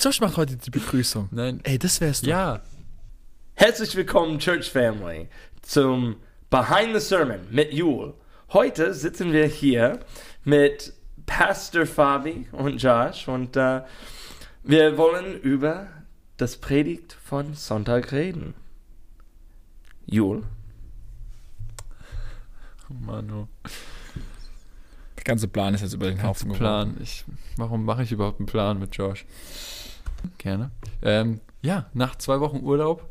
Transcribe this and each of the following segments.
Josh macht heute die Begrüßung. Nein. Ey, das wär's doch. Ja. Herzlich willkommen, Church Family, zum Behind the Sermon mit Jule. Heute sitzen wir hier mit Pastor Fabi und Josh und äh, wir wollen über das Predigt von Sonntag reden. Jule, Oh Mann, oh. Der ganze Plan ist jetzt über den Haufen Plan. Ich, warum mache ich überhaupt einen Plan mit Josh? Gerne. Ähm, ja, nach zwei Wochen Urlaub,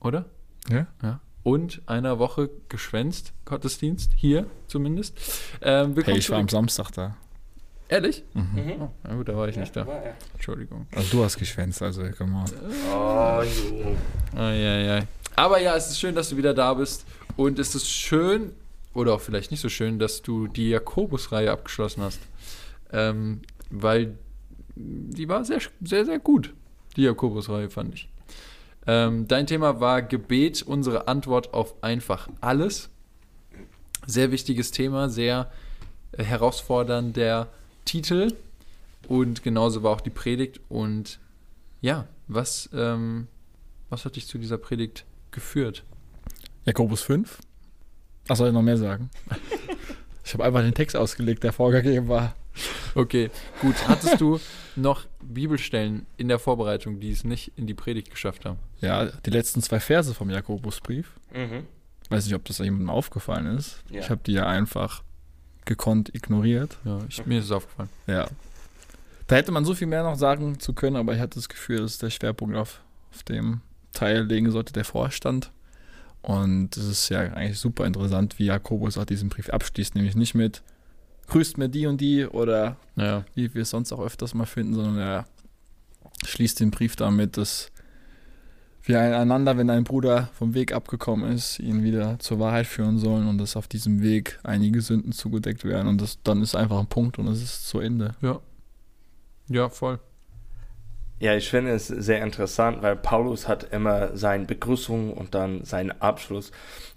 oder? Ja? Ja. Und einer Woche geschwänzt, Gottesdienst, hier zumindest. Ähm, Hey, ich war am zurück. Samstag da. Ehrlich? Mhm. Oh, na gut, da war ich nicht da. Entschuldigung. Also du hast geschwänzt, also komm mal. Oh, Jule. Eieiei. Aber ja, es ist schön, dass du wieder da bist. Und es ist schön, oder auch vielleicht nicht so schön, dass du die Jakobus-Reihe abgeschlossen hast. Ähm, weil die war sehr, sehr, sehr gut. Die Jakobus-Reihe fand ich. Ähm, dein Thema war Gebet, unsere Antwort auf einfach alles. Sehr wichtiges Thema, sehr äh, herausfordernder Titel. Und genauso war auch die Predigt. Und ja, was, ähm, was hat dich zu dieser Predigt geführt? Jakobus 5. Ach, soll ich noch mehr sagen? ich habe einfach den Text ausgelegt, der vorgegeben war. Okay, gut. Hattest du noch Bibelstellen in der Vorbereitung, die es nicht in die Predigt geschafft haben? Ja, die letzten zwei Verse vom Jakobusbrief. Mhm. Weiß nicht, ob das jemandem aufgefallen ist. Ja. Ich habe die ja einfach gekonnt ignoriert. Ja, ich, mir ist es aufgefallen. Ja. Da hätte man so viel mehr noch sagen zu können, aber ich hatte das Gefühl, dass der Schwerpunkt auf, auf dem Teil legen sollte, der Vorstand. Und es ist ja eigentlich super interessant, wie Jakobus auch diesen Brief abschließt, nämlich nicht mit grüßt mir die und die oder Ja, wie wir es sonst auch öfters mal finden, sondern er schließt den Brief damit, dass wir einander, wenn ein Bruder vom Weg abgekommen ist, ihn wieder zur Wahrheit führen sollen und dass auf diesem Weg einige Sünden zugedeckt werden und das, dann ist einfach ein Punkt und es ist zu Ende. ja. Ja, voll. Ja, ich finde es sehr interessant, weil Paulus hat immer seine Begrüßung und dann seinen Abschluss.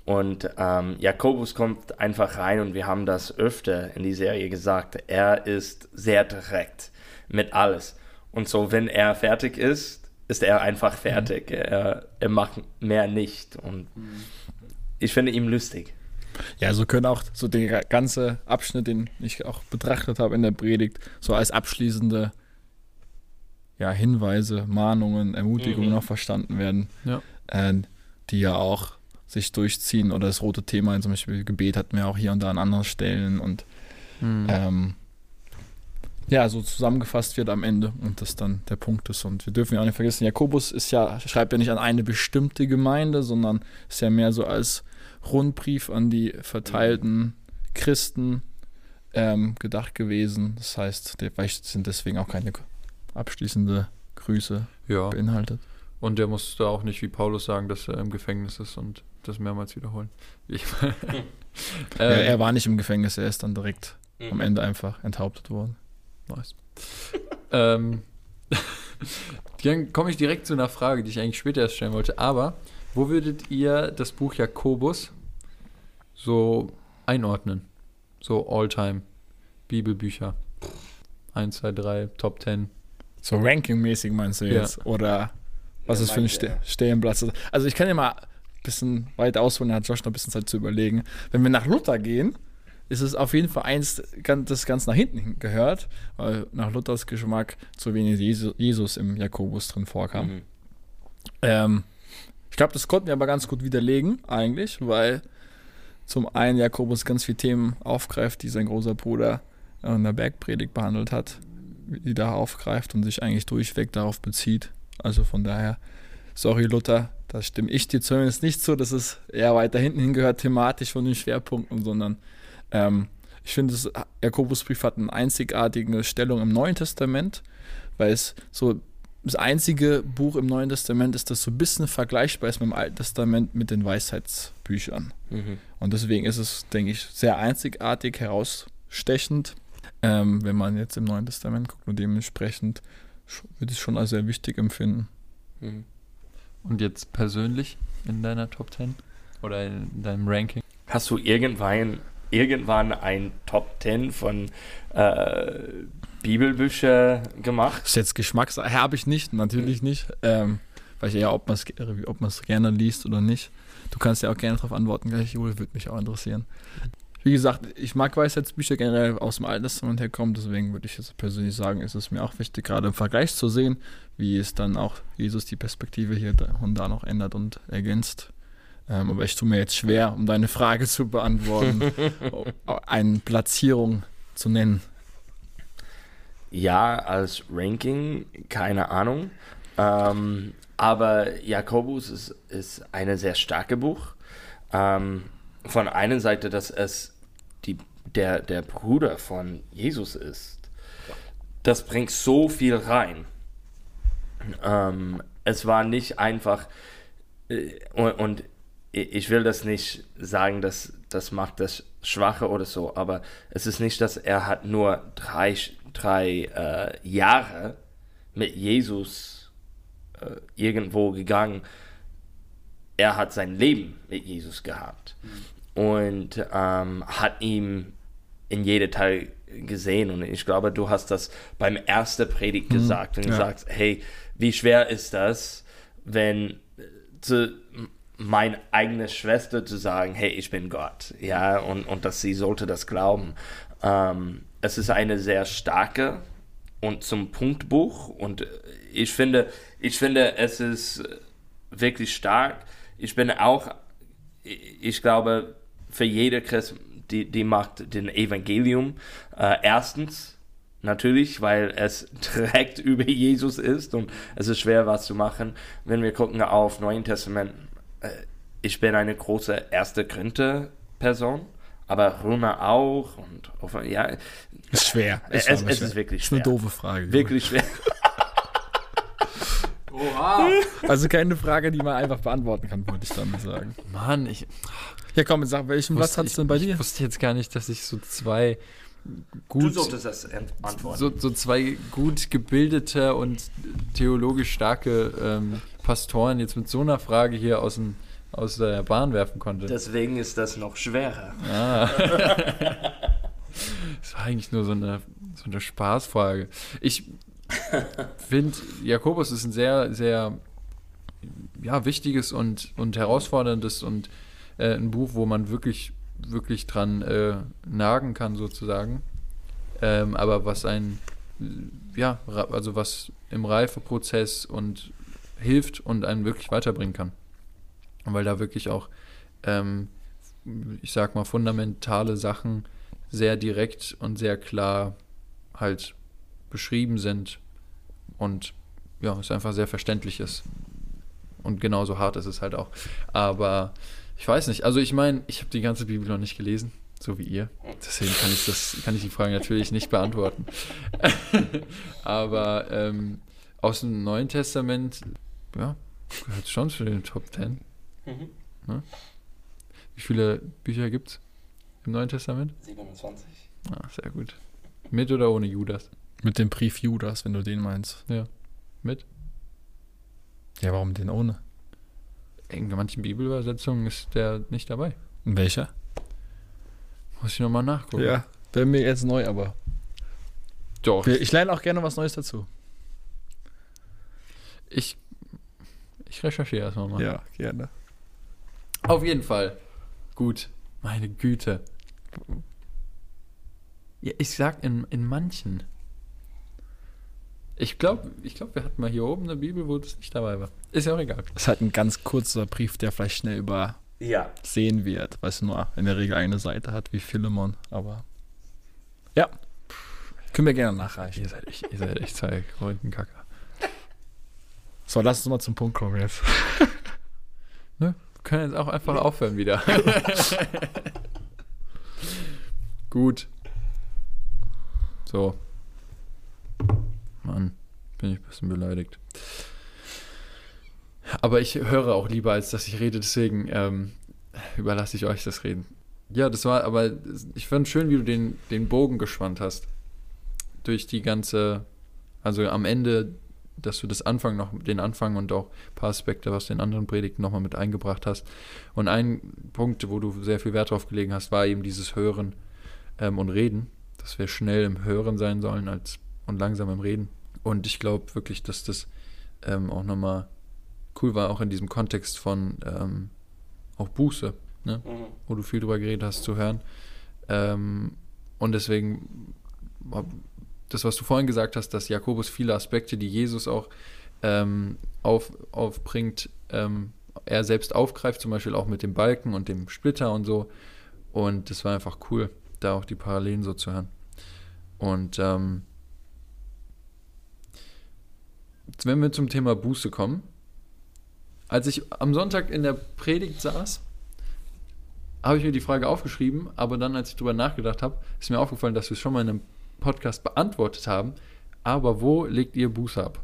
Und ähm, Jakobus kommt einfach rein und wir haben das öfter in die Serie gesagt. Er ist sehr direkt mit alles. Und so, wenn er fertig ist, ist er einfach fertig. Er, er macht mehr nicht. Und ich finde ihn lustig. Ja, so können auch so der ganze Abschnitt, den ich auch betrachtet habe in der Predigt, so als abschließende ja, Hinweise, Mahnungen, Ermutigungen Mhm. noch verstanden werden, Ja. äh, die ja auch sich durchziehen. Oder das rote Thema, zum Beispiel Gebet hatten wir auch hier und da an anderen Stellen und Hm. ähm, ja, so zusammengefasst wird am Ende und das dann der Punkt ist. Und wir dürfen ja auch nicht vergessen, Jakobus ist ja, schreibt ja nicht an eine bestimmte Gemeinde, sondern ist ja mehr so als Rundbrief an die verteilten Christen ähm, gedacht gewesen. Das heißt, vielleicht sind deswegen auch keine abschließende Grüße ja. beinhaltet. Und der musste auch nicht wie Paulus sagen, dass er im Gefängnis ist und das mehrmals wiederholen. Ich, er, äh, er war nicht im Gefängnis, er ist dann direkt am Mhm. Ende einfach enthauptet worden. Nice. ähm, dann komme ich direkt zu einer Frage, die ich eigentlich später erst stellen wollte. Aber wo würdet ihr das Buch Jakobus so einordnen? So All-Time Bibelbücher. 1, 2, 3, Top 10. So rankingmäßig meinst du Ja. jetzt? Oder was Ja, ist für ein Ste er. Stehenplatz? Also ich kann ja mal ein bisschen weit ausholen, da hat Josh noch ein bisschen Zeit zu überlegen. Wenn wir nach Luther gehen, ist es auf jeden Fall eins, das ganz nach hinten hin- gehört, weil nach Luthers Geschmack zu wenig Jesu- Jesus im Jakobus drin vorkam. Mhm. Ähm, ich glaube, das konnten wir aber ganz gut widerlegen, eigentlich, weil zum einen Jakobus ganz viele Themen aufgreift, die sein großer Bruder in der Bergpredigt behandelt hat, die da aufgreift und sich eigentlich durchweg darauf bezieht. Also von daher, sorry Luther, da stimme ich dir zumindest nicht zu, dass es eher weiter hinten hingehört, thematisch von den Schwerpunkten, sondern ähm, ich finde, das Jakobusbrief hat eine einzigartige Stellung im Neuen Testament, weil es so das einzige Buch im Neuen Testament ist, das so ein bisschen vergleichbar ist mit dem Alten Testament mit den Weisheitsbüchern. Mhm. Und deswegen ist es, denke ich, sehr einzigartig, herausstechend, ähm, wenn man jetzt im Neuen Testament guckt und dementsprechend würde ich es schon als sehr wichtig empfinden. Mhm. Und jetzt persönlich in deiner Top 10? Oder in deinem Ranking? Hast du irgendwann irgendwann ein Top 10 von äh, Bibelbücher gemacht? Das ist jetzt Geschmackssache. Habe ich nicht, natürlich nicht. Ähm, weil ich eher, ob man es ob man's gerne liest oder nicht. Du kannst ja auch gerne darauf antworten, gleich, Jule, würde mich auch interessieren. Wie gesagt, ich mag Weisheitsbücher generell aus dem Alten Testament herkommen, deswegen würde ich jetzt persönlich sagen, ist es mir auch wichtig, gerade im Vergleich zu sehen, wie es dann auch Jesus die Perspektive hier und da noch ändert und ergänzt. Ähm, aber ich tue mir jetzt schwer, um deine Frage zu beantworten, eine Platzierung zu nennen. Ja, als Ranking, keine Ahnung. Ähm, aber Jakobus ist, ist eine sehr starke Buch. Ähm, von einer Seite, dass es die, der, der Bruder von Jesus ist. Das bringt so viel rein. Ähm, es war nicht einfach, äh, und, und, ich will das nicht sagen, dass das macht das Schwache oder so, aber es ist nicht, dass er hat nur drei, drei äh, Jahre mit Jesus äh, irgendwo gegangen. Er hat sein Leben mit Jesus gehabt. Mhm und ähm, hat ihn in jedem Teil gesehen. Und ich glaube, du hast das beim ersten Predigt mhm. gesagt. Und du ja. sagst, hey, wie schwer ist das, wenn zu meine eigene Schwester zu sagen, hey, ich bin Gott, ja, und, und dass sie sollte das glauben. Ähm, es ist eine sehr starke und zum Punktbuch und ich finde, ich finde, es ist wirklich stark. Ich bin auch, ich glaube, für jede Christ, die, die macht den Evangelium äh, erstens natürlich, weil es direkt über Jesus ist und es ist schwer was zu machen. Wenn wir gucken auf Neuen Testament, äh, ich bin eine große erste Korinther-Person, aber Römer auch und ja. Ist schwer. Ist es, es ist wirklich schwer. Ist eine doofe Frage. Wirklich schwer. Oha. Also keine Frage, die man einfach beantworten kann, wollte ich damit sagen. Mann, ich. Ja, komm, sag, welchen Platz hat es denn bei dir? Ich wusste jetzt gar nicht, dass ich so zwei gut. Du solltest das antworten. So, so zwei gut gebildete und theologisch starke ähm, Pastoren jetzt mit so einer Frage hier aus, dem, aus der Bahn werfen konnte. Deswegen ist das noch schwerer. Ah. das war eigentlich nur so eine, so eine Spaßfrage. Ich finde, Jakobus ist ein sehr, sehr ja, wichtiges und, und herausforderndes und äh, ein Buch, wo man wirklich, wirklich dran äh, nagen kann, sozusagen. Ähm, aber was ein, ja, also was im Reifeprozess und hilft und einen wirklich weiterbringen kann. Weil da wirklich auch, ähm, ich sag mal, fundamentale Sachen sehr direkt und sehr klar halt beschrieben sind und ja, es einfach sehr verständlich ist. Und genauso hart ist es halt auch. Aber ich weiß nicht. Also ich meine, ich habe die ganze Bibel noch nicht gelesen, so wie ihr. Deswegen kann ich das, kann ich die Frage natürlich nicht beantworten. Aber ähm, aus dem Neuen Testament, ja, gehört schon zu den Top Ten. Mhm. Ne? Wie viele Bücher gibt es im Neuen Testament? 27. Ah, sehr gut. Mit oder ohne Judas? Mit dem Brief Judas, wenn du den meinst. Ja. Mit? Ja, warum den ohne? In manchen Bibelübersetzungen ist der nicht dabei. In welcher? Muss ich nochmal nachgucken. Ja, wäre mir jetzt neu, aber. Doch. Ich lerne auch gerne was Neues dazu. Ich, ich recherchiere erstmal mal. Ja, gerne. Auf jeden Fall. Gut. Meine Güte. Ja, ich sag in, in manchen. Ich glaube, ich glaub, wir hatten mal hier oben eine Bibel, wo das nicht dabei war. Ist ja auch egal. Das ist halt ein ganz kurzer Brief, der vielleicht schnell übersehen ja. wird, weil es nur in der Regel eine Seite hat, wie Philemon. Aber ja, können wir gerne nachreichen. Ihr seid echt, ihr seid echt zwei Kacker. So, lass uns mal zum Punkt kommen jetzt. ne? Wir können jetzt auch einfach aufhören wieder. Gut. So. Bin ich ein bisschen beleidigt. Aber ich höre auch lieber, als dass ich rede, deswegen ähm, überlasse ich euch das Reden. Ja, das war, aber ich fand schön, wie du den, den Bogen gespannt hast. Durch die ganze, also am Ende dass du das Anfang noch, den Anfang und auch ein paar Aspekte aus den anderen Predigten nochmal mit eingebracht hast. Und ein Punkt, wo du sehr viel Wert drauf gelegen hast, war eben dieses Hören ähm, und Reden, dass wir schnell im Hören sein sollen als und langsam im Reden. Und ich glaube wirklich, dass das ähm, auch nochmal cool war, auch in diesem Kontext von ähm, auch Buße, ne? Mhm. wo du viel drüber geredet hast, zu hören. Ähm, und deswegen, das, was du vorhin gesagt hast, dass Jakobus viele Aspekte, die Jesus auch ähm, auf, aufbringt, ähm, er selbst aufgreift, zum Beispiel auch mit dem Balken und dem Splitter und so. Und das war einfach cool, da auch die Parallelen so zu hören. Und ähm, jetzt, wenn wir zum Thema Buße kommen, als ich am Sonntag in der Predigt saß, habe ich mir die Frage aufgeschrieben, aber dann, als ich drüber nachgedacht habe, ist mir aufgefallen, dass wir es schon mal in einem Podcast beantwortet haben. Aber wo legt ihr Buße ab?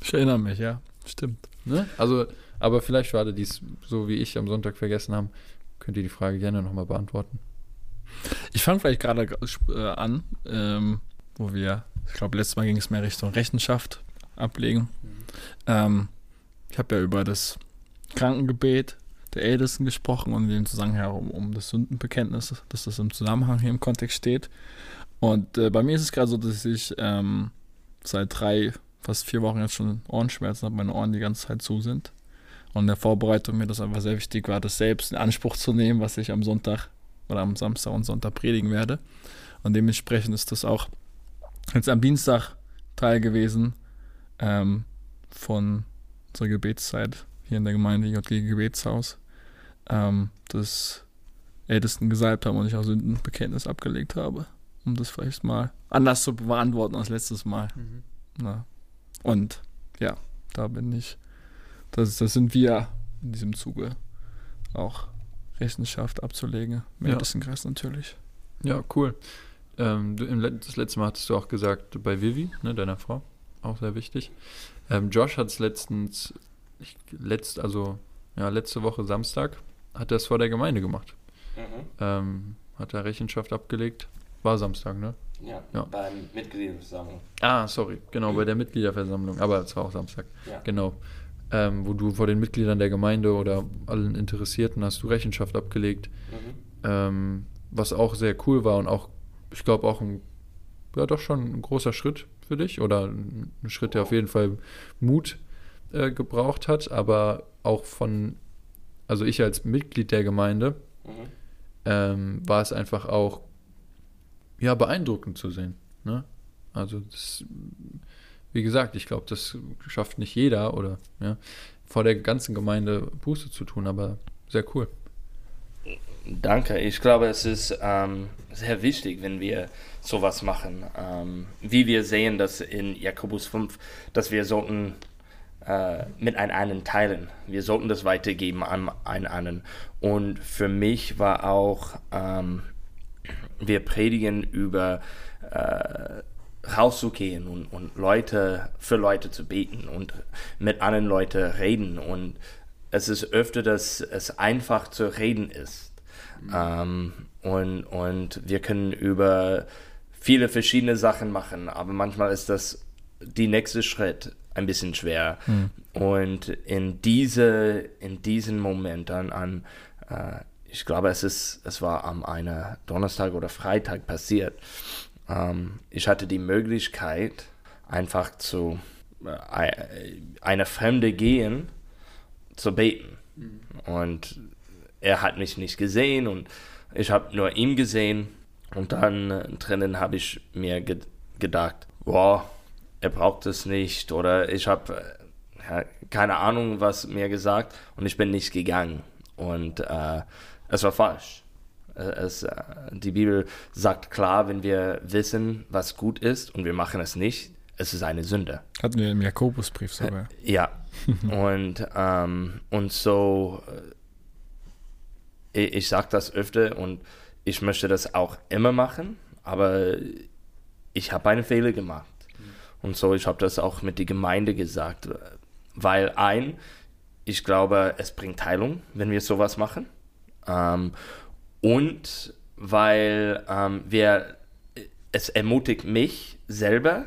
Ich erinnere mich, ja. Stimmt. Ne? Also, aber vielleicht für alle, die es so wie ich am Sonntag vergessen haben, könnt ihr die Frage gerne nochmal beantworten. Ich fange vielleicht gerade äh, an, ähm, wo wir, ich glaube, letztes Mal ging es mehr Richtung Rechenschaft ablegen. Ähm, ich habe ja über das Krankengebet der Ältesten gesprochen und in dem Zusammenhang um, um das Sündenbekenntnis, dass das im Zusammenhang hier im Kontext steht. Und äh, bei mir ist es gerade so, dass ich ähm, seit drei, fast vier Wochen jetzt schon Ohrenschmerzen habe, meine Ohren die ganze Zeit zu sind. Und in der Vorbereitung mir das einfach sehr wichtig war, das selbst in Anspruch zu nehmen, was ich am Sonntag oder am Samstag und Sonntag predigen werde. Und dementsprechend ist das auch jetzt am Dienstag Teil gewesen ähm, von unserer Gebetszeit hier in der Gemeinde JG Gebetshaus, ähm, das Ältesten gesalbt haben und ich auch Sündenbekenntnis abgelegt habe, um das vielleicht mal anders zu beantworten als letztes Mal. Mhm. Na. Und ja, da bin ich, das, das sind wir in diesem Zuge auch Rechenschaft abzulegen. Im Ja. Ältestenkreis natürlich. Ja, cool. Ähm, du, das letzte Mal hattest du auch gesagt, bei Vivi, ne, deiner Frau, auch sehr wichtig. Ähm, Josh hat es letztens, ich, letzt, also ja, letzte Woche Samstag, hat er es vor der Gemeinde gemacht. Mhm. Ähm, hat er Rechenschaft abgelegt. War Samstag, ne? Ja, Ja. beim Mitgliederversammlung. Ah, sorry, genau, bei der Mitgliederversammlung, aber es war auch Samstag. Ja. Genau. Ähm, wo du vor den Mitgliedern der Gemeinde oder allen Interessierten hast du Rechenschaft abgelegt. Mhm. Ähm, was auch sehr cool war und auch, ich glaube, auch ein, ja, doch schon ein großer Schritt für dich oder ein Schritt, der auf jeden Fall Mut äh, gebraucht hat, aber auch von, also ich als Mitglied der Gemeinde, Mhm. ähm, war es einfach auch, ja, beeindruckend zu sehen. Ne? Also, das, wie gesagt, ich glaube, das schafft nicht jeder oder ja, vor der ganzen Gemeinde Buße zu tun, aber sehr cool. Danke. Ich glaube, es ist ähm, sehr wichtig, wenn wir sowas machen. Ähm, wie wir sehen, dass in Jakobus 5, dass wir sollten äh, mit einem teilen. Wir sollten das weitergeben an einen anderen. Und für mich war auch, ähm, wir predigen über äh, rauszugehen und, und Leute für Leute zu beten und mit anderen Leuten reden. Und es ist öfter, dass es einfach zu reden ist. Ähm, und, und wir können über viele verschiedene Sachen machen, aber manchmal ist das die nächste Schritt ein bisschen schwer. Und in diese, in diesen Moment an, an äh, ich glaube, es ist, es war am einer Donnerstag oder Freitag passiert. Ähm, ich hatte die Möglichkeit, einfach zu äh, eine Fremde gehen, zu beten. Und er hat mich nicht gesehen und ich habe nur ihn gesehen. Und dann äh, drinnen habe ich mir ge gedacht, boah, er braucht es nicht. Oder ich habe äh, ja, keine Ahnung, was mir gesagt und ich bin nicht gegangen. Und äh, es war falsch. Äh, Es, die Bibel sagt klar, wenn wir wissen, was gut ist und wir machen es nicht, es ist eine Sünde. Hatten wir im Jakobusbrief sogar. Ja, und, ähm, und so, äh, ich, ich sage das öfter und ich möchte das auch immer machen, aber ich habe einen Fehler gemacht. Und so, ich habe das auch mit der Gemeinde gesagt, weil ein, ich glaube, es bringt Heilung, wenn wir sowas machen. Ähm, und weil ähm, wir, es ermutigt mich selber,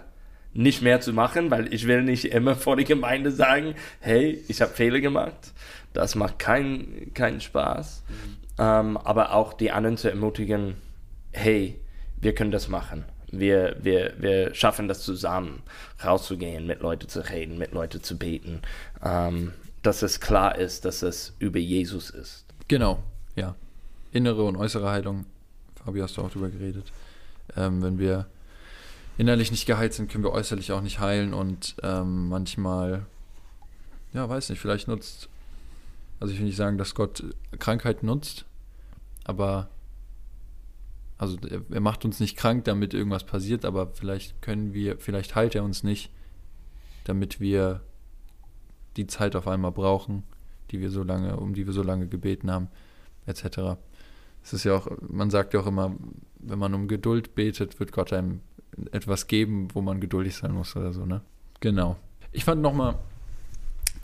nicht mehr zu machen, weil ich will nicht immer vor der Gemeinde sagen, hey, ich habe Fehler gemacht. Das macht keinen keinen Spaß. Ähm, aber auch die anderen zu ermutigen, hey, wir können das machen. Wir, wir, wir schaffen das zusammen, rauszugehen, mit Leuten zu reden, mit Leuten zu beten. Ähm, dass es klar ist, dass es über Jesus ist. Genau, ja. Innere und äußere Heilung, Fabi, hast du auch drüber geredet. Ähm, wenn wir innerlich nicht geheilt sind, können wir äußerlich auch nicht heilen und ähm, manchmal, ja, weiß nicht, vielleicht nutzt, also ich will nicht sagen, dass Gott Krankheit nutzt, aber also er, er macht uns nicht krank, damit irgendwas passiert, aber vielleicht können wir, vielleicht heilt er uns nicht, damit wir die Zeit auf einmal brauchen, die wir so lange, um die wir so lange gebeten haben, etc. Es ist ja auch, man sagt ja auch immer, wenn man um Geduld betet, wird Gott einem etwas geben, wo man geduldig sein muss oder so, ne? Genau. Ich fand nochmal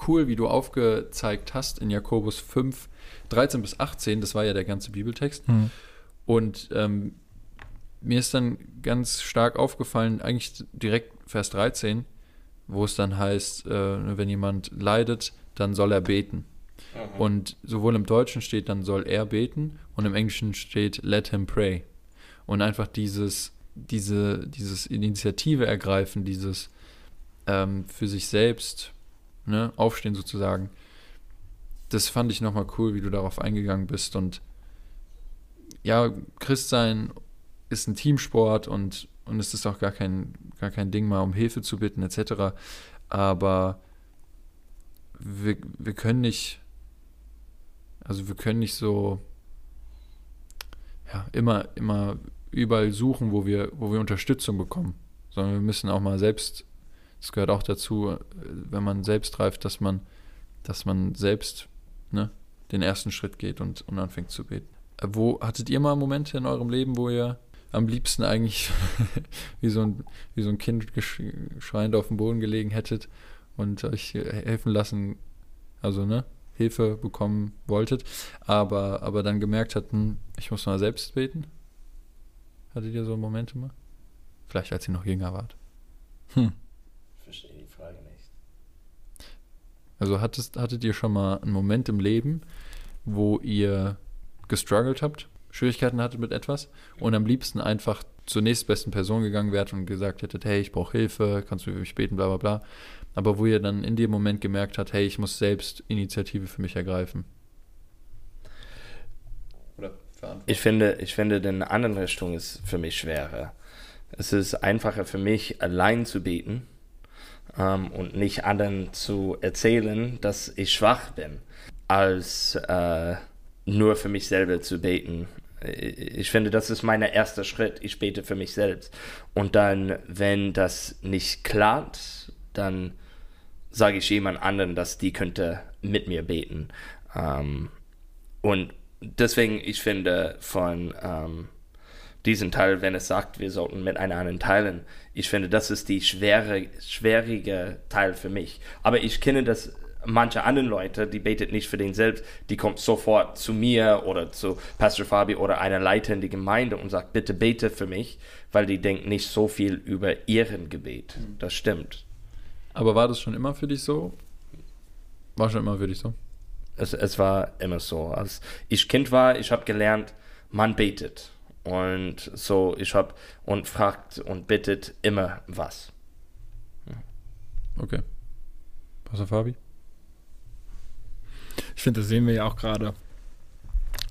cool, wie du aufgezeigt hast in Jakobus 5, 13 bis 18, das war ja der ganze Bibeltext. Hm. Und ähm, mir ist dann ganz stark aufgefallen, eigentlich direkt Vers 13, wo es dann heißt, äh, wenn jemand leidet, dann soll er beten. Und sowohl im Deutschen steht, dann soll er beten und im Englischen steht, let him pray. Und einfach dieses, diese, dieses Initiative ergreifen, dieses ähm, für sich selbst ne, aufstehen sozusagen, das fand ich nochmal cool, wie du darauf eingegangen bist. Und ja, Christsein ist ein Teamsport und, und es ist auch gar kein, gar kein Ding, mal um Hilfe zu bitten, etc. Aber wir, wir können nicht, also wir können nicht so ja, immer, immer überall suchen, wo wir, wo wir Unterstützung bekommen, sondern wir müssen auch mal selbst, das gehört auch dazu, wenn man selbst reift, dass man, dass man selbst ne, den ersten Schritt geht und, und anfängt zu beten. Äh, Wo hattet ihr mal Momente in eurem Leben, wo ihr am liebsten eigentlich wie, so ein, wie so ein Kind schreiend auf dem Boden gelegen hättet und euch helfen lassen, also ne, Hilfe bekommen wolltet, aber, aber dann gemerkt hatten, ich muss mal selbst beten? Hattet ihr so Momente mal? Vielleicht als ihr noch jünger wart. Hm. Ich verstehe die Frage nicht. Also hattest, hattet ihr schon mal einen Moment im Leben, wo ihr gestruggelt habt, Schwierigkeiten hattet mit etwas und am liebsten einfach zur nächstbesten Person gegangen wärt und gesagt hättet, hey, ich brauche Hilfe, kannst du für mich beten, bla bla bla. Aber wo ihr dann in dem Moment gemerkt habt, hey, ich muss selbst Initiative für mich ergreifen. Verantworten. Ich finde, ich finde, den anderen Richtung ist für mich schwerer. Es ist einfacher für mich, allein zu beten ähm, und nicht anderen zu erzählen, dass ich schwach bin, als äh, nur für mich selber zu beten. Ich finde, das ist mein erster Schritt. Ich bete für mich selbst. Und dann, wenn das nicht klappt, dann sage ich jemand anderen, dass die könnte mit mir beten. Ähm, und deswegen, ich finde von ähm, diesem Teil, wenn es sagt, wir sollten mit einem anderen teilen, ich finde, das ist die schwere, schwierige Teil für mich. Aber ich kenne das manche anderen Leute, die betet nicht für den selbst, die kommt sofort zu mir oder zu Pastor Fabi oder einer Leiter in die Gemeinde und sagt, bitte bete für mich, weil die denkt nicht so viel über ihren Gebet. Das stimmt. Aber war das schon immer für dich so? War schon immer für dich so? Es, es war immer so. Als ich Kind war, ich habe gelernt, man betet. Und so, ich habe und fragt und bittet immer was. Okay. Pastor Fabi? Ich finde, das sehen wir ja auch gerade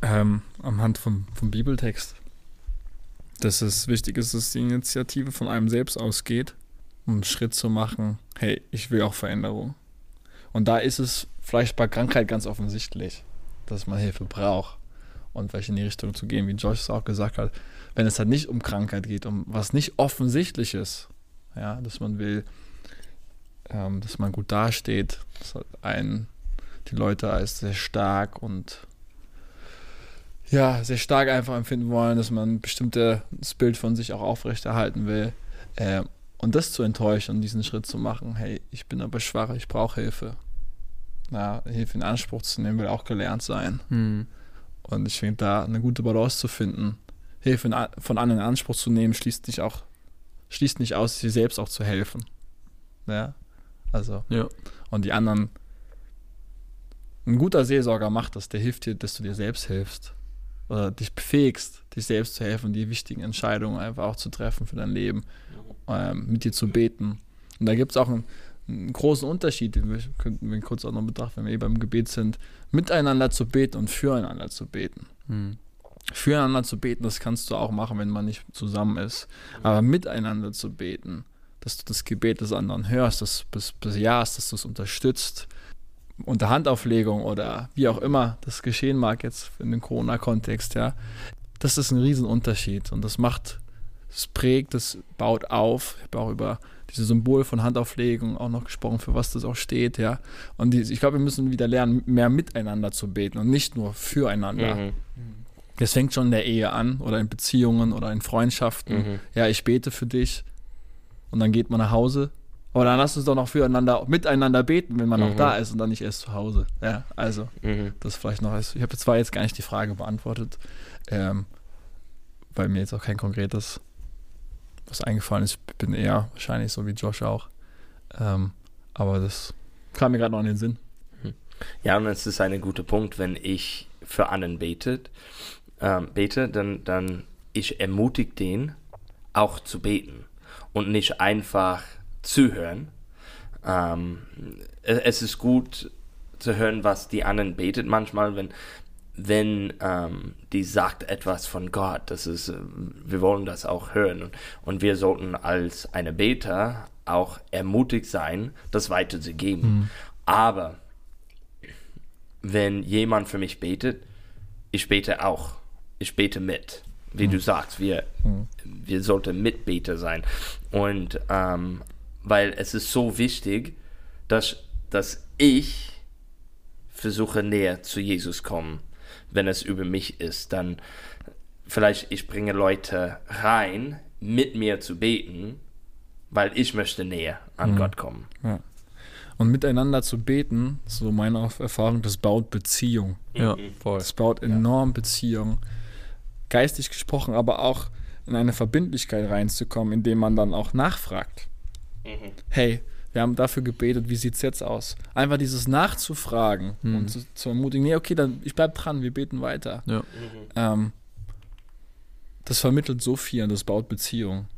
ähm, am Hand vom, vom Bibeltext, dass es wichtig ist, dass die Initiative von einem selbst ausgeht, um einen Schritt zu machen, hey, ich will auch Veränderung. Und da ist es vielleicht bei Krankheit ganz offensichtlich, dass man Hilfe braucht und welche in die Richtung zu gehen, wie Josh es auch gesagt hat. Wenn es halt nicht um Krankheit geht, um was nicht offensichtlich ist, ja, dass man will, ähm, dass man gut dasteht, dass halt ein die Leute als sehr stark und ja, sehr stark einfach empfinden wollen, dass man ein bestimmtes Bild von sich auch aufrechterhalten will. Äh, und das zu enttäuschen und diesen Schritt zu machen, hey, ich bin aber schwach, ich brauche Hilfe. Ja, Hilfe in Anspruch zu nehmen, will auch gelernt sein. Hm. Und ich finde, da eine gute Balance zu finden, Hilfe von anderen in Anspruch zu nehmen, schließt nicht auch schließt nicht aus, dir selbst auch zu helfen. Ja, also. Ja. Und die anderen. Ein guter Seelsorger macht das, der hilft dir, dass du dir selbst hilfst. Oder dich befähigst, dich selbst zu helfen, die wichtigen Entscheidungen einfach auch zu treffen für dein Leben, ähm, mit dir zu beten. Und da gibt es auch einen, einen, großen Unterschied, den wir, könnten wir kurz auch noch betrachten, wenn wir eh beim Gebet sind, miteinander zu beten und füreinander zu beten. Hm. Füreinander zu beten, das kannst du auch machen, wenn man nicht zusammen ist. Aber miteinander zu beten, dass du das Gebet des anderen hörst, das bejahst, dass du es unterstützt, unter Handauflegung oder wie auch immer das geschehen mag jetzt in dem Corona-Kontext, ja, das ist ein Riesenunterschied und das macht, das prägt, das baut auf. Ich habe auch über diese Symbol von Handauflegung auch noch gesprochen, für was das auch steht, ja. Und die, ich glaube, wir müssen wieder lernen, mehr miteinander zu beten und nicht nur füreinander. Mhm. Das fängt schon in der Ehe an oder in Beziehungen oder in Freundschaften. Mhm. Ja, ich bete für dich und dann geht man nach Hause aber dann lass uns doch noch füreinander, miteinander beten, wenn man mhm. noch da ist und dann nicht erst zu Hause. Ja, also, mhm. das vielleicht noch. Ich habe zwar jetzt gar nicht die Frage beantwortet, ähm, weil mir jetzt auch kein konkretes was eingefallen ist. Ich bin eher wahrscheinlich so wie Josh auch. Ähm, aber das kam mir gerade noch in den Sinn. Mhm. Ja, und es ist ein guter Punkt, wenn ich für anderen betet, ähm, bete, dann, dann ich ermutige den auch zu beten und nicht einfach zuhören. Ähm, es ist gut zu hören, was die anderen betet manchmal, wenn, wenn ähm, die sagt etwas von Gott. Das ist, äh, wir wollen das auch hören. Und, und wir sollten als eine Beter auch ermutigt sein, das weiterzugeben. Mhm. Aber wenn jemand für mich betet, ich bete auch. Ich bete mit. Wie mhm. du sagst, wir, mhm. wir sollten Mitbeter sein. Und ähm, weil es ist so wichtig, dass, dass ich versuche näher zu Jesus kommen, wenn es über mich ist. Dann vielleicht ich bringe Leute rein, mit mir zu beten, weil ich möchte näher an mhm. Gott kommen. Ja. Und miteinander zu beten, so meine Erfahrung, das baut Beziehung. Ja, voll. Das baut enorm ja. Beziehung. Geistig gesprochen, aber auch in eine Verbindlichkeit reinzukommen, indem man dann auch nachfragt. Mhm. Hey, wir haben dafür gebetet, wie sieht es jetzt aus? Einfach dieses Nachzufragen mhm. und zu, zu, ermutigen, nee, okay, dann ich bleib dran, wir beten weiter. Ja. Mhm. Ähm, das vermittelt so viel und das baut Beziehung.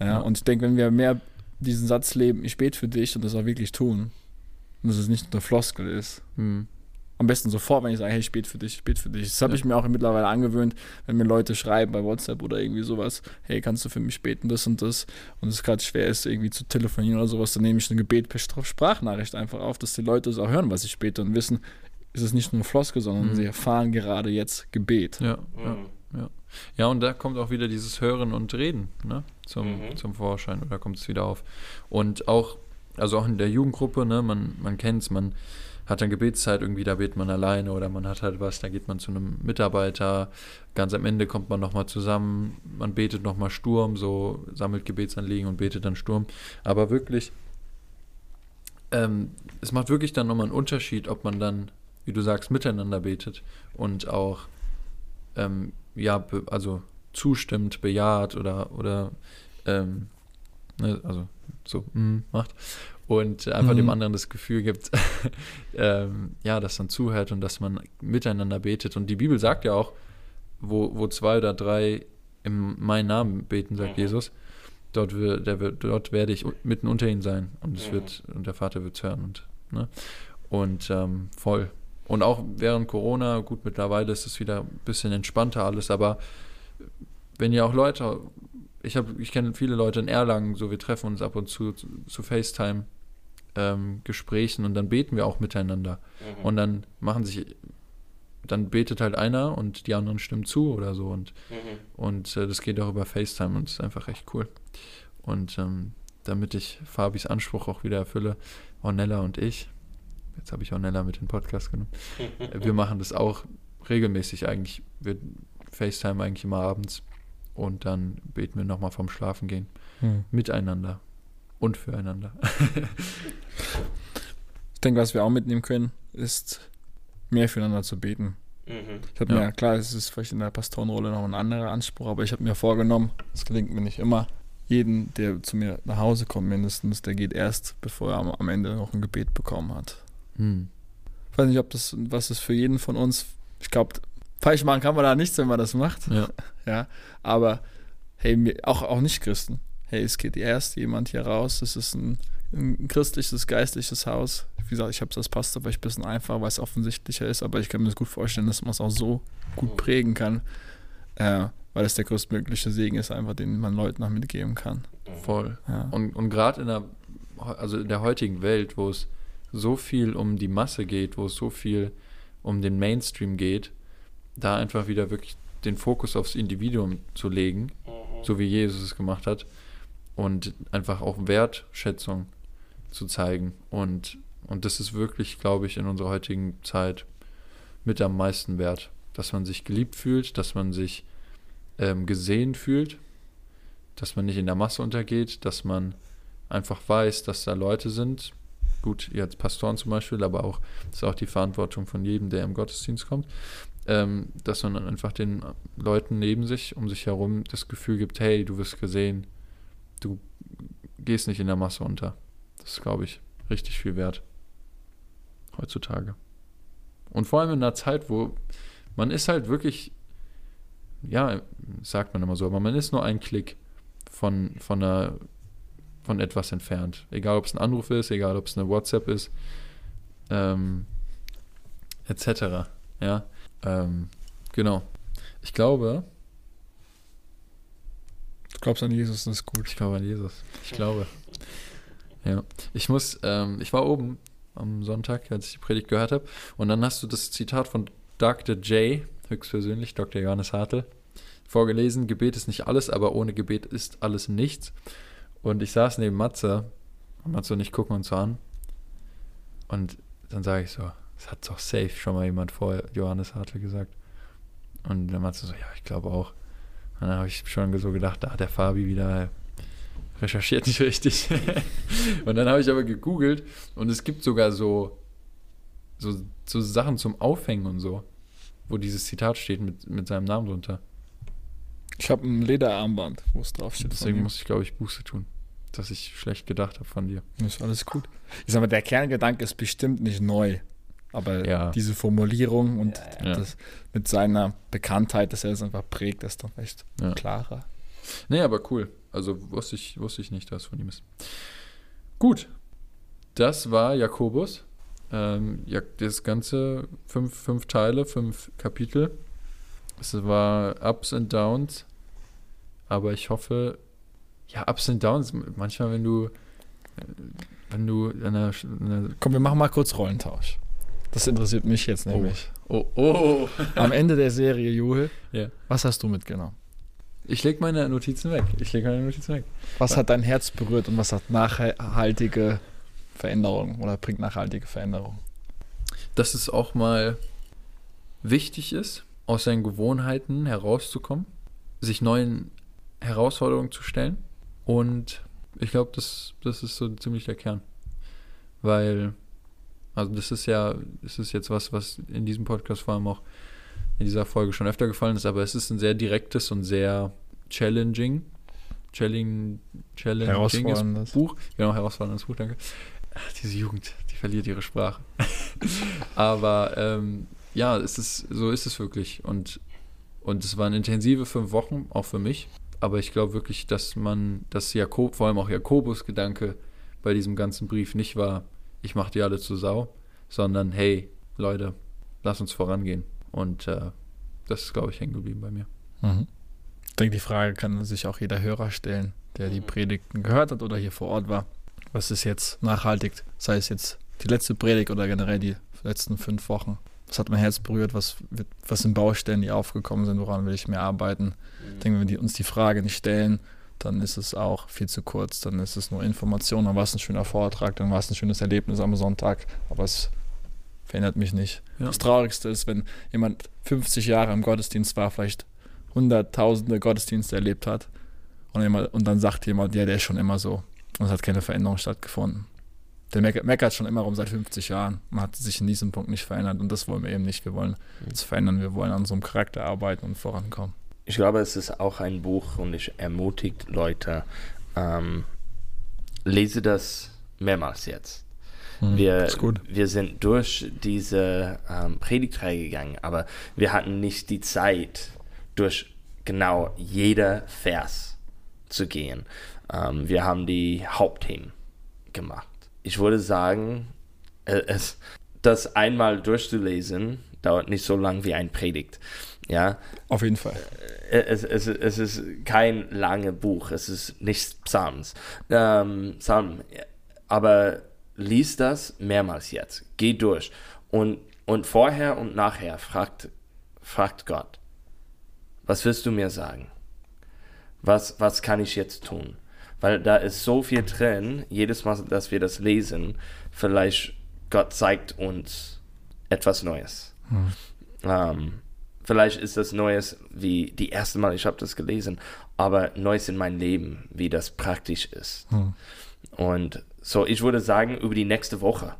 Ja, ja. Und ich denke, wenn wir mehr diesen Satz leben, ich bete für dich und das auch wirklich tun, und dass es nicht nur Floskel ist, mhm am besten sofort, wenn ich sage, hey, ich bete für dich, ich bete für dich. Das habe ja. ich mir auch mittlerweile angewöhnt, wenn mir Leute schreiben bei WhatsApp oder irgendwie sowas, hey, kannst du für mich beten, das und das, und es gerade schwer ist, irgendwie zu telefonieren oder sowas, dann nehme ich ein Gebet per Sprachnachricht einfach auf, dass die Leute es auch hören, was ich bete und wissen, ist es nicht nur eine Floske, sondern mhm. sie erfahren gerade jetzt Gebet. Ja, ja, ja. Ja, und da kommt auch wieder dieses Hören und Reden ne, zum, mhm. zum Vorschein, oder kommt es wieder auf. Und auch, also auch in der Jugendgruppe, ne, man, man kennt es, man hat dann Gebetszeit irgendwie, da betet man alleine oder man hat halt was, da geht man zu einem Mitarbeiter, ganz am Ende kommt man nochmal zusammen, man betet nochmal Sturm, so sammelt Gebetsanliegen und betet dann Sturm. Aber wirklich, ähm, es macht wirklich dann nochmal einen Unterschied, ob man dann, wie du sagst, miteinander betet und auch, ähm, ja, also zustimmt, bejaht oder, oder ähm, ne, also so mm, macht und einfach mhm. dem anderen das Gefühl gibt, ähm, ja, dass man zuhört und dass man miteinander betet. Und die Bibel sagt ja auch, wo, wo zwei oder drei in meinen Namen beten, sagt mhm. Jesus, dort, wird, der wird, dort werde ich mitten unter ihnen sein und es mhm. wird und der Vater wird es hören und ne? und ähm, voll. Und auch während Corona, gut, mittlerweile ist es wieder ein bisschen entspannter alles, aber wenn ihr auch Leute ich habe, ich kenne viele Leute in Erlangen, so wir treffen uns ab und zu zu, zu FaceTime ähm, Gesprächen und dann beten wir auch miteinander. Mhm. Und dann machen sich, dann betet halt einer und die anderen stimmen zu oder so und, mhm. und äh, das geht auch über FaceTime und ist einfach echt cool. Und ähm, damit ich Fabis Anspruch auch wieder erfülle, Ornella und ich, jetzt habe ich Ornella mit in den Podcast genommen, wir machen das auch regelmäßig eigentlich. Wir FaceTime eigentlich immer abends und dann beten wir nochmal vom Schlafen gehen. Hm. Miteinander und füreinander. ich denke, was wir auch mitnehmen können, ist mehr füreinander zu beten. Mhm. Ich habe ja. mir, klar, es ist vielleicht in der Pastorenrolle noch ein anderer Anspruch, aber ich habe mir vorgenommen, es gelingt mir nicht immer, jeden, der zu mir nach Hause kommt, mindestens, der geht erst, bevor er am, am Ende noch ein Gebet bekommen hat. Hm. Ich weiß nicht, ob das was ist für jeden von uns. Ich glaube, falsch machen kann man da nichts, wenn man das macht. Ja. Ja, aber hey, mir, auch, auch nicht Christen. Hey, es geht erst jemand hier raus. Es ist ein, ein christliches, geistliches Haus. Wie gesagt, ich habe es als Pastor vielleicht ein bisschen einfacher, weil es offensichtlicher ist, aber ich kann mir das gut vorstellen, dass man es auch so gut prägen kann, äh, weil es der größtmögliche Segen ist, einfach den man Leuten noch mitgeben kann. Voll. Ja. Und, und gerade in der, also in der heutigen Welt, wo es so viel um die Masse geht, wo es so viel um den Mainstream geht, da einfach wieder wirklich den Fokus aufs Individuum zu legen, so wie Jesus es gemacht hat, und einfach auch Wertschätzung zu zeigen. Und, und das ist wirklich, glaube ich, in unserer heutigen Zeit mit am meisten wert, dass man sich geliebt fühlt, dass man sich ähm, gesehen fühlt, dass man nicht in der Masse untergeht, dass man einfach weiß, dass da Leute sind, gut, als Pastoren zum Beispiel, aber auch, das ist auch die Verantwortung von jedem, der im Gottesdienst kommt, ähm, dass man einfach den Leuten neben sich, um sich herum, das Gefühl gibt, hey, du wirst gesehen, du gehst nicht in der Masse unter. Das ist, glaube ich, richtig viel wert. Heutzutage. Und vor allem in einer Zeit, wo man ist halt wirklich, ja, sagt man immer so, aber man ist nur ein Klick von, von, einer, von etwas entfernt. Egal, ob es ein Anruf ist, egal, ob es eine WhatsApp ist, ähm, etc. Ja, ähm, genau. Ich glaube, glaubst an Jesus, das ist gut. ich glaube an Jesus. Ich glaube. Ja. Ich muss, ähm, ich war oben am Sonntag, als ich die Predigt gehört habe, und dann hast du das Zitat von Dr. J, höchstpersönlich, Dr. Johannes Hartl, vorgelesen. Gebet ist nicht alles, aber ohne Gebet ist alles nichts. Und ich saß neben Matze, und Matze und ich gucken uns so an. Und dann sage ich so, das hat doch safe schon mal jemand vor Johannes Hartl gesagt. Und der Matze so, ja, ich glaube auch. Und dann habe ich schon so gedacht, da hat der Fabi wieder recherchiert nicht richtig. und dann habe ich aber gegoogelt und es gibt sogar so, so, so Sachen zum Aufhängen und so, wo dieses Zitat steht mit, mit seinem Namen drunter. Ich habe ein Lederarmband, wo es draufsteht. Deswegen muss ich, glaube ich, Buße tun, dass ich schlecht gedacht habe von dir. Ist alles gut. Ich sag mal, der Kerngedanke ist bestimmt nicht neu. Aber Ja. diese Formulierung und Ja. das mit seiner Bekanntheit, dass er es einfach prägt, ist dann vielleicht Ja. klarer. Nee, aber cool. Also wusste ich, wusste ich nicht, dass es von ihm ist. Gut. Das war Jakobus. Ähm, ja, das ganze fünf, fünf Teile, fünf Kapitel. Es war Ups and Downs. Aber ich hoffe, ja, Ups and Downs, manchmal, wenn du, äh, wenn du eine, eine Komm, wir machen mal kurz Rollentausch. Das interessiert mich jetzt nämlich. oh, oh, Am Ende der Serie, Juhe, Ja. was hast du mitgenommen? ich leg meine Notizen weg. Ich leg meine Notizen weg. Was hat dein Herz berührt und was hat nachhaltige Veränderung oder bringt nachhaltige Veränderung? dass es auch mal wichtig ist, aus seinen Gewohnheiten herauszukommen, sich neuen Herausforderungen zu stellen. Und ich glaube, das, das ist so ziemlich der Kern. Weil, also das ist ja, das ist jetzt was, was in diesem Podcast vor allem auch in dieser Folge schon öfter gefallen ist, aber es ist ein sehr direktes und sehr challenging, challenging, challenging Herausforderndes. Buch. Genau, herausforderndes Buch, danke. Ach, diese Jugend, die verliert ihre Sprache. Aber ähm, ja, es ist, so ist es wirklich. Und, und es waren intensive fünf Wochen, auch für mich. Aber ich glaube wirklich, dass man, dass Jakob, vor allem auch Jakobus Gedanke bei diesem ganzen Brief nicht war, ich mache die alle zu Sau, sondern hey, Leute, lass uns vorangehen. Und äh, das ist, glaube ich, hängen geblieben bei mir. Mhm. Ich denke, die Frage kann sich auch jeder Hörer stellen, der die Predigten gehört hat oder hier vor Ort war. Was ist jetzt nachhaltig? Sei es jetzt die letzte Predigt oder generell die letzten fünf Wochen. Was hat mein Herz berührt? Was, wird, was sind Baustellen, die aufgekommen sind? Woran will ich mehr arbeiten? Ich denke, wenn wir uns die Frage nicht stellen, dann ist es auch viel zu kurz. Dann ist es nur Information. Dann war es ein schöner Vortrag, dann war es ein schönes Erlebnis am Sonntag. Aber es verändert mich nicht. Ja. Das Traurigste ist, wenn jemand 50 Jahre im Gottesdienst war, vielleicht hunderttausende Gottesdienste erlebt hat und, jemand, und dann sagt jemand, ja, der ist schon immer so. Und es hat keine Veränderung stattgefunden. Der meckert, schon immer rum seit 50 Jahren und hat sich in diesem Punkt nicht verändert. Und das wollen wir eben nicht. Wir wollen uns verändern, wir wollen an unserem Charakter arbeiten und vorankommen. Ich glaube, es ist auch ein Buch und ich ermutigt Leute, ähm, lese das mehrmals jetzt. Hm, Wir, wir sind durch diese ähm, Predigtreihe gegangen, aber wir hatten nicht die Zeit, durch genau jeder Vers zu gehen. Ähm, wir haben die Hauptthemen gemacht. Ich würde sagen, äh, es, das einmal durchzulesen dauert nicht so lang wie ein Predigt. Ja, Auf jeden Fall. Äh, es, es, es ist kein langes Buch, es ist nicht Psalms. Ähm, Psalm, aber lies das mehrmals jetzt. Geh durch. Und, und vorher und nachher fragt, fragt Gott, was willst du mir sagen? Was, was kann ich jetzt tun? Weil da ist so viel drin, jedes Mal, dass wir das lesen, vielleicht Gott zeigt uns etwas Neues. Ähm, vielleicht ist das Neues wie die erste Mal, ich habe das gelesen, aber Neues in meinem Leben, wie das praktisch ist. Hm. Und so, ich würde sagen, über die nächste Woche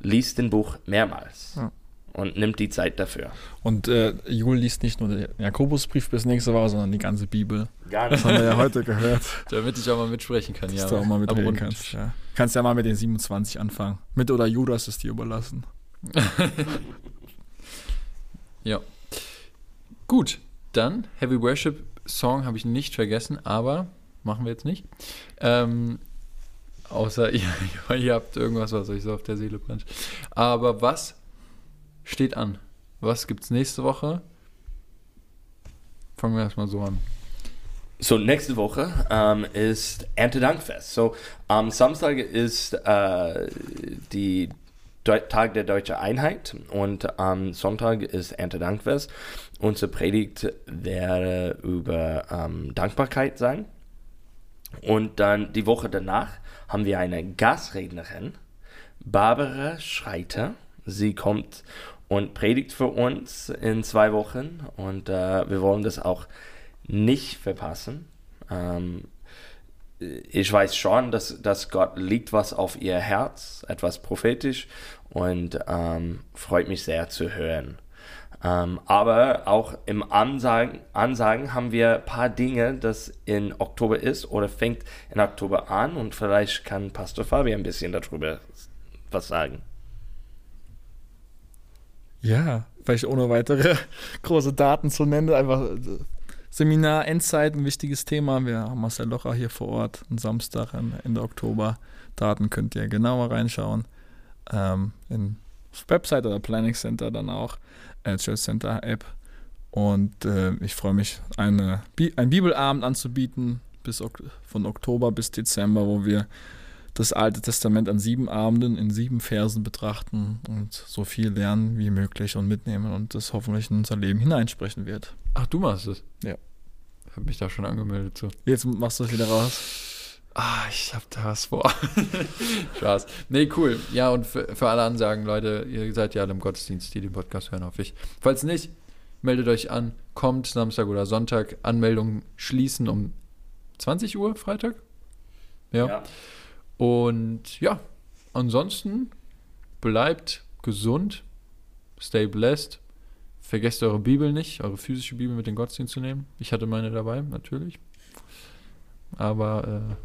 liest den Buch mehrmals Ja. und nimmt die Zeit dafür. Und äh, Jul liest nicht nur den Jakobusbrief bis nächste Woche, sondern die ganze Bibel. Gar Das haben wir ja heute gehört, Damit ich auch mal mitsprechen kann, ja. dass du auch mal mitreden kannst. Ja. Kannst ja mal mit den 27 anfangen. Mit oder Judas ist dir überlassen. Ja. Gut, dann Heavy Worship Song habe ich nicht vergessen, aber machen wir jetzt nicht. Ähm, außer ihr, ihr habt irgendwas, was euch so auf der Seele brennt. Aber was steht an? Was gibt's nächste Woche? Fangen wir erstmal so an. So, nächste Woche ähm, ist Erntedankfest. So, am Samstag ist äh, die Tag der Deutschen Einheit und am Sonntag ist Erntedankfest. Unsere Predigt werde über ähm, Dankbarkeit sein. Und dann die Woche danach haben wir eine Gastrednerin, Barbara Schreiter. Sie kommt und predigt für uns in zwei Wochen und äh, wir wollen das auch nicht verpassen. Ähm, ich weiß schon, dass, dass Gott liegt was auf ihr Herz, etwas prophetisch und ähm, freut mich sehr zu hören. Ähm, aber auch im Ansagen, Ansagen haben wir ein paar Dinge, das in Oktober ist oder fängt in Oktober an und vielleicht kann Pastor Fabi ein bisschen darüber was sagen. Ja, vielleicht ohne weitere große Daten zu nennen, einfach äh, Seminar Endzeit, ein wichtiges Thema. Wir haben Marcel Locher hier vor Ort, am Samstag am Ende Oktober. Daten könnt ihr genauer reinschauen. Ähm, in auf Website oder Planning Center dann auch, äh, Church Center App. Und äh, ich freue mich, eine, Bi einen Bibelabend anzubieten, bis ok von Oktober bis Dezember, wo wir das Alte Testament an sieben Abenden in sieben Versen betrachten und so viel lernen wie möglich und mitnehmen und das hoffentlich in unser Leben hineinsprechen wird. Ach, du machst es? Ja. Hab mich da schon angemeldet zu. Jetzt machst du es wieder raus. Ah, ich hab da was vor. Spaß. Nee, cool. Ja, und für, für alle Ansagen, Leute, ihr seid ja alle im Gottesdienst, die den Podcast hören, hoffe ich. Falls nicht, meldet euch an. Kommt Samstag oder Sonntag. Anmeldungen schließen um 20 Uhr Freitag. Ja. Und ja, ansonsten bleibt gesund, stay blessed. Vergesst eure Bibel nicht, eure physische Bibel mit den Gottesdienst zu nehmen. Ich hatte meine dabei, natürlich. Aber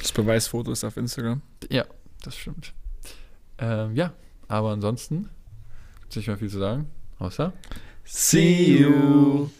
Das Beweisfoto ist auf Instagram. ja, das stimmt. Ähm, ja, aber ansonsten gibt es nicht mehr viel zu sagen, außer See you.